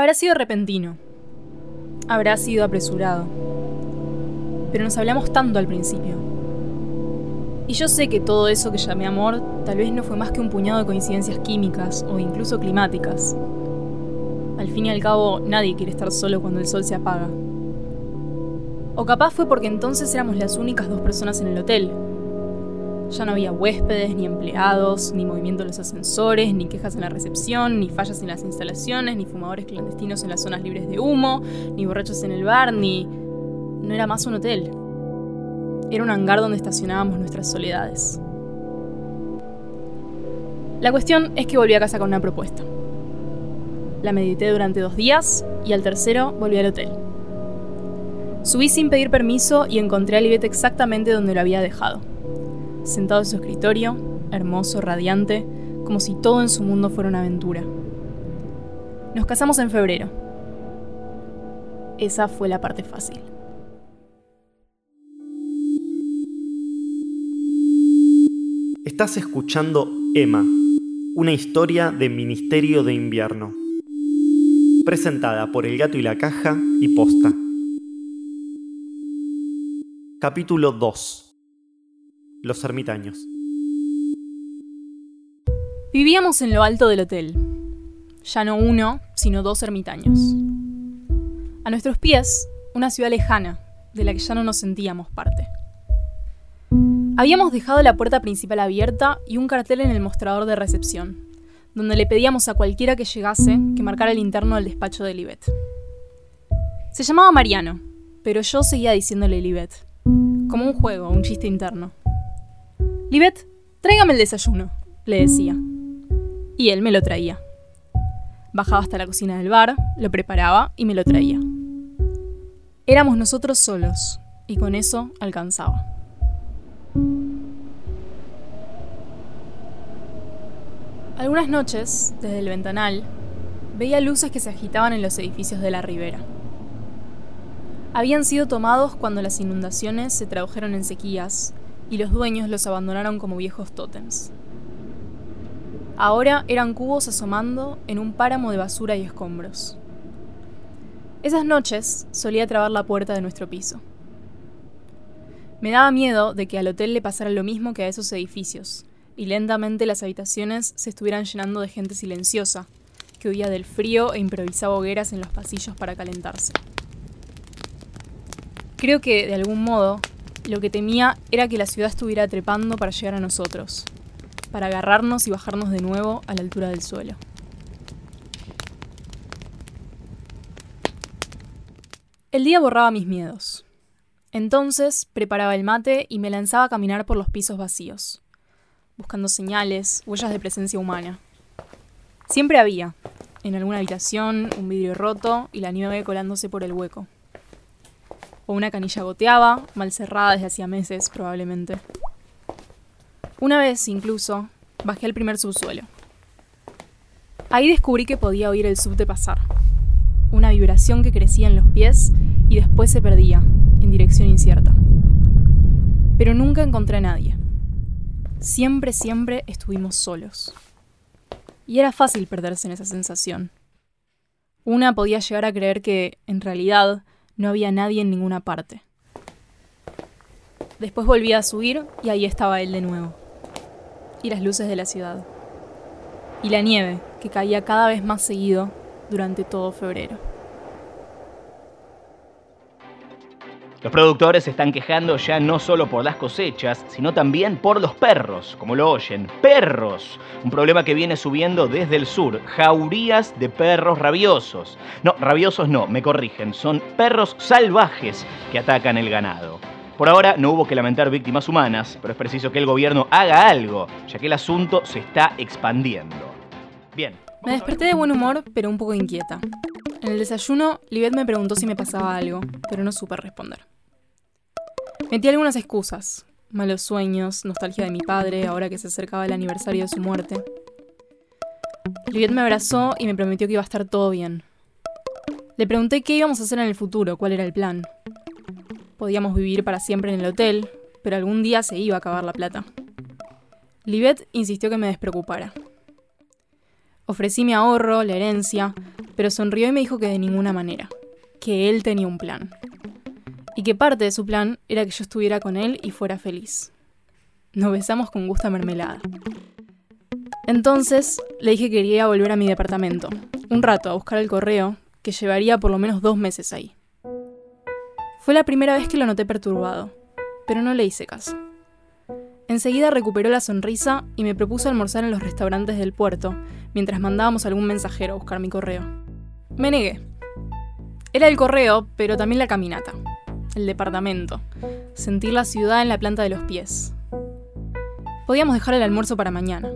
Habrá sido repentino. Habrá sido apresurado. Pero nos hablamos tanto al principio. Y yo sé que todo eso que llamé amor tal vez no fue más que un puñado de coincidencias químicas o incluso climáticas. Al fin y al cabo, nadie quiere estar solo cuando el sol se apaga. O capaz fue porque entonces éramos las únicas dos personas en el hotel. Ya no había huéspedes, ni empleados, ni movimiento en los ascensores, ni quejas en la recepción, ni fallas en las instalaciones, ni fumadores clandestinos en las zonas libres de humo, ni borrachos en el bar, ni... No era más un hotel. Era un hangar donde estacionábamos nuestras soledades. La cuestión es que volví a casa con una propuesta. La medité durante dos días y al tercero volví al hotel. Subí sin pedir permiso y encontré a Libet exactamente donde lo había dejado. Sentado en su escritorio, hermoso, radiante, como si todo en su mundo fuera una aventura. Nos casamos en febrero. Esa fue la parte fácil. Estás escuchando Emma, una historia de Ministerio de Invierno presentada por El Gato y la Caja y Posta. Capítulo 2. Los ermitaños. Vivíamos en lo alto del hotel. Ya no uno, sino dos ermitaños. A nuestros pies, una ciudad lejana, de la que ya no nos sentíamos parte. Habíamos dejado la puerta principal abierta y un cartel en el mostrador de recepción, donde le pedíamos a cualquiera que llegase que marcara el interno del despacho de Libet. Se llamaba Mariano, pero yo seguía diciéndole Libet, como un juego, un chiste interno. Libet, tráigame el desayuno, le decía. Y él me lo traía. Bajaba hasta la cocina del bar, lo preparaba y me lo traía. Éramos nosotros solos, y con eso alcanzaba. Algunas noches, desde el ventanal, veía luces que se agitaban en los edificios de la ribera. Habían sido tomados cuando las inundaciones se tradujeron en sequías y los dueños los abandonaron como viejos tótems. Ahora eran cubos asomando en un páramo de basura y escombros. Esas noches solía trabar la puerta de nuestro piso. Me daba miedo de que al hotel le pasara lo mismo que a esos edificios, y lentamente las habitaciones se estuvieran llenando de gente silenciosa, que huía del frío e improvisaba hogueras en los pasillos para calentarse. Creo que, de algún modo, lo que temía era que la ciudad estuviera trepando para llegar a nosotros, para agarrarnos y bajarnos de nuevo a la altura del suelo. El día borraba mis miedos. Entonces preparaba el mate y me lanzaba a caminar por los pisos vacíos buscando señales, huellas de presencia humana. Siempre había, en alguna habitación, un vidrio roto y la nieve colándose por el hueco. O una canilla goteaba, mal cerrada desde hacía meses probablemente. Una vez, incluso, bajé al primer subsuelo. Ahí descubrí que podía oír el subte pasar. Una vibración que crecía en los pies y después se perdía, en dirección incierta. Pero nunca encontré a nadie. Siempre, siempre estuvimos solos. Y era fácil perderse en esa sensación. Una podía llegar a creer que, en realidad, no había nadie en ninguna parte. Después volvía a subir y ahí estaba él de nuevo. Y las luces de la ciudad. Y la nieve, que caía cada vez más seguido durante todo febrero. Los productores se están quejando ya no solo por las cosechas, sino también por los perros, como lo oyen. ¡Perros! Un problema que viene subiendo desde el sur. Jaurías de perros rabiosos. No, rabiosos no, me corrigen. Son perros salvajes que atacan el ganado. Por ahora no hubo que lamentar víctimas humanas, pero es preciso que el gobierno haga algo, ya que el asunto se está expandiendo. Bien. Me desperté de buen humor, pero un poco inquieta. En el desayuno, Libet me preguntó si me pasaba algo, pero no supe responder. Metí algunas excusas. Malos sueños, nostalgia de mi padre, ahora que se acercaba el aniversario de su muerte. Libet me abrazó y me prometió que iba a estar todo bien. Le pregunté qué íbamos a hacer en el futuro, cuál era el plan. Podíamos vivir para siempre en el hotel, pero algún día se iba a acabar la plata. Libet insistió que me despreocupara. Ofrecí mi ahorro, la herencia, pero sonrió y me dijo que de ninguna manera, que él tenía un plan. Y que parte de su plan era que yo estuviera con él y fuera feliz. Nos besamos con gusto a mermelada. Entonces le dije que quería volver a mi departamento, un rato a buscar el correo, que llevaría por lo menos dos meses ahí. Fue la primera vez que lo noté perturbado, pero no le hice caso. Enseguida recuperó la sonrisa y me propuso almorzar en los restaurantes del puerto, mientras mandábamos algún mensajero a buscar mi correo. Me negué. Era el correo, pero también la caminata, el departamento, sentir la ciudad en la planta de los pies. Podíamos dejar el almuerzo para mañana.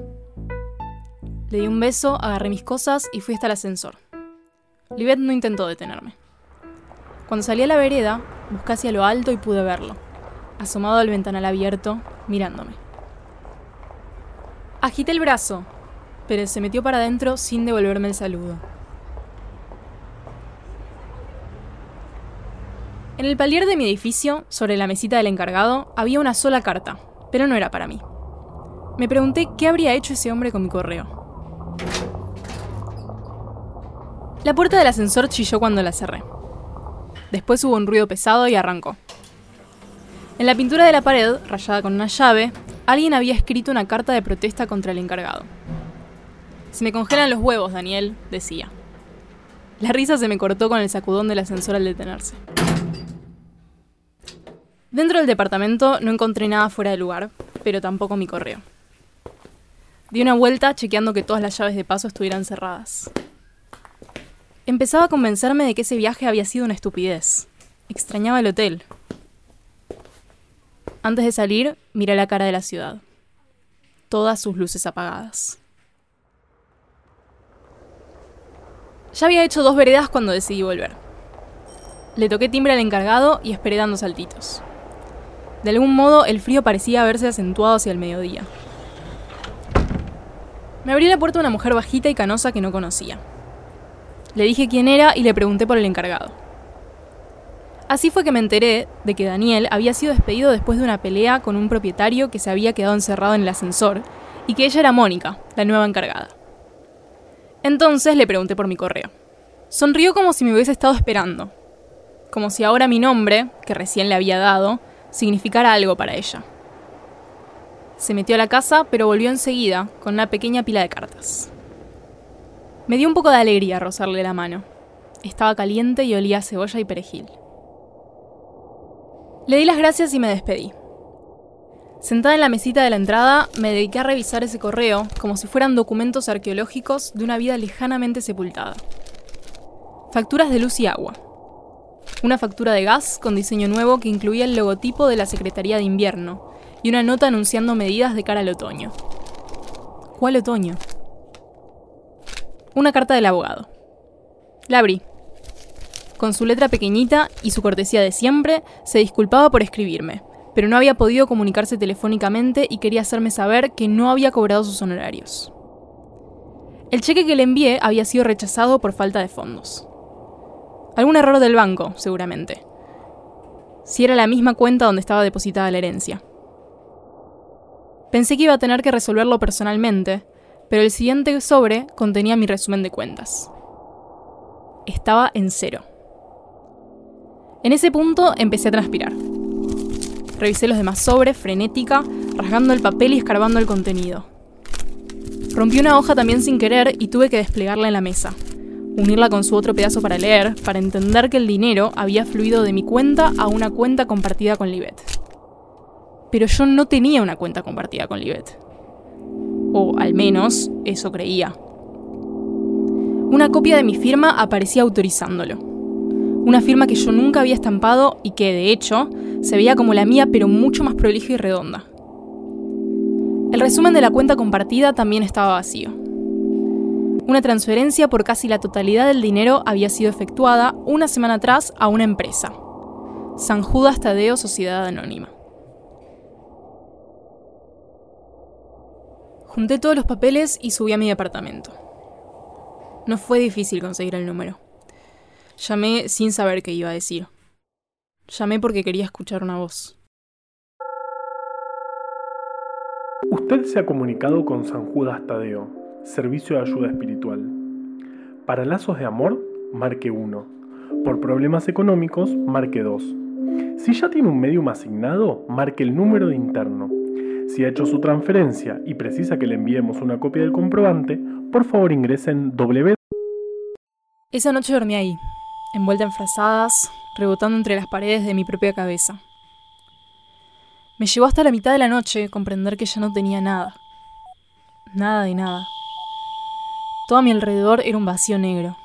Le di un beso, agarré mis cosas y fui hasta el ascensor. Libet no intentó detenerme. Cuando salí a la vereda, busqué hacia lo alto y pude verlo, asomado al ventanal abierto, mirándome. Agité el brazo, pero se metió para adentro sin devolverme el saludo. En el palier de mi edificio, sobre la mesita del encargado, había una sola carta, pero no era para mí. Me pregunté qué habría hecho ese hombre con mi correo. La puerta del ascensor chilló cuando la cerré. Después hubo un ruido pesado y arrancó. En la pintura de la pared, rayada con una llave, alguien había escrito una carta de protesta contra el encargado. Se me congelan los huevos, Daniel, decía. La risa se me cortó con el sacudón del ascensor al detenerse. Dentro del departamento no encontré nada fuera de lugar, pero tampoco mi correo. Di una vuelta chequeando que todas las llaves de paso estuvieran cerradas. Empezaba a convencerme de que ese viaje había sido una estupidez. Extrañaba el hotel. Antes de salir, miré la cara de la ciudad. Todas sus luces apagadas. Ya había hecho dos veredas cuando decidí volver. Le toqué timbre al encargado y esperé dando saltitos. De algún modo, el frío parecía haberse acentuado hacia el mediodía. Me abrió la puerta una mujer bajita y canosa que no conocía. Le dije quién era y le pregunté por el encargado. Así fue que me enteré de que Daniel había sido despedido después de una pelea con un propietario que se había quedado encerrado en el ascensor y que ella era Mónica, la nueva encargada. Entonces le pregunté por mi correo. Sonrió como si me hubiese estado esperando, como si ahora mi nombre, que recién le había dado, significara algo para ella. Se metió a la casa, pero volvió enseguida con una pequeña pila de cartas. Me dio un poco de alegría rozarle la mano. Estaba caliente y olía a cebolla y perejil. Le di las gracias y me despedí. Sentada en la mesita de la entrada, me dediqué a revisar ese correo como si fueran documentos arqueológicos de una vida lejanamente sepultada. Facturas de luz y agua, una factura de gas con diseño nuevo que incluía el logotipo de la Secretaría de Invierno y una nota anunciando medidas de cara al otoño. ¿Cuál otoño? Una carta del abogado. La abrí. Con su letra pequeñita y su cortesía de siempre, se disculpaba por escribirme, pero no había podido comunicarse telefónicamente y quería hacerme saber que no había cobrado sus honorarios. El cheque que le envié había sido rechazado por falta de fondos. Algún error del banco, seguramente. Si era la misma cuenta donde estaba depositada la herencia. Pensé que iba a tener que resolverlo personalmente, pero el siguiente sobre contenía mi resumen de cuentas. Estaba en cero. En ese punto empecé a transpirar. Revisé los demás sobres, frenética, rasgando el papel y escarbando el contenido. Rompí una hoja también sin querer y tuve que desplegarla en la mesa, unirla con su otro pedazo para leer, para entender que el dinero había fluido de mi cuenta a una cuenta compartida con Libet. Pero yo no tenía una cuenta compartida con Libet. O al menos eso creía. Una copia de mi firma aparecía autorizándolo. Una firma que yo nunca había estampado y que, de hecho, se veía como la mía pero mucho más prolija y redonda. El resumen de la cuenta compartida también estaba vacío. Una transferencia por casi la totalidad del dinero había sido efectuada una semana atrás a una empresa. San Judas Tadeo Sociedad Anónima. Junté todos los papeles y subí a mi departamento. No fue difícil conseguir el número. Llamé sin saber qué iba a decir. Llamé porque quería escuchar una voz. Usted se ha comunicado con San Judas Tadeo servicio de ayuda espiritual. Para lazos de amor, marque 1. Por problemas económicos, marque 2. Si ya tiene un medium asignado, marque el número de interno. Si ha hecho su transferencia y precisa que le enviemos una copia del comprobante, por favor ingrese en W. Esa noche dormí ahí, envuelta en frazadas, rebotando entre las paredes de mi propia cabeza. Me llevó hasta la mitad de la noche comprender que ya no tenía nada. Nada de nada. Todo a mi alrededor era un vacío negro.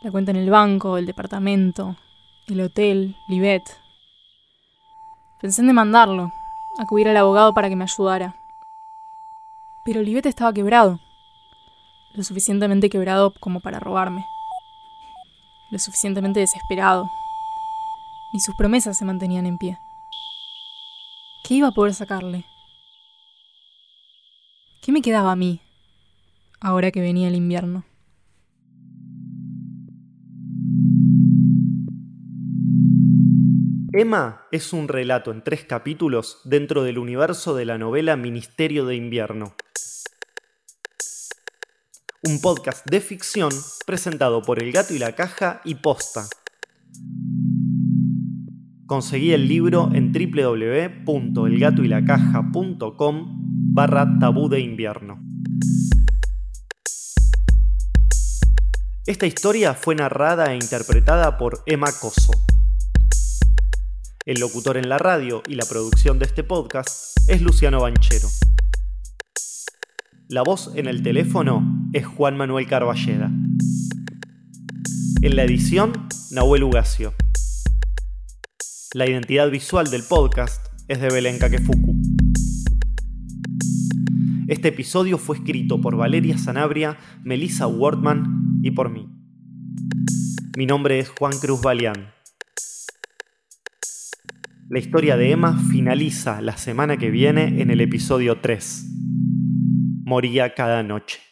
La cuenta en el banco, el departamento, el hotel, Libet. Pensé en demandarlo, acudir al abogado para que me ayudara. Pero Libet estaba quebrado. Lo suficientemente quebrado como para robarme. Lo suficientemente desesperado. Ni sus promesas se mantenían en pie. ¿Qué iba a poder sacarle? ¿Qué me quedaba a mí, ahora que venía el invierno? Emma es un relato en tres capítulos dentro del universo de la novela Ministerio de Invierno. Un podcast de ficción presentado por El Gato y la Caja y Posta. Conseguí el libro en www.elgatoylacaja.com barra tabú de invierno. Esta historia fue narrada e interpretada por Emma Coso. El locutor en la radio y la producción de este podcast es Luciano Banchero. La voz en el teléfono es Juan Manuel Carballeda. En la edición, Nahuel Ugacio. La identidad visual del podcast es de Belén Kakefuku. Este episodio fue escrito por Valeria Sanabria, Melissa Wortman y por mí. Mi nombre es Juan Cruz Balián. La historia de Emma finaliza la semana que viene en el episodio 3. Moría cada noche.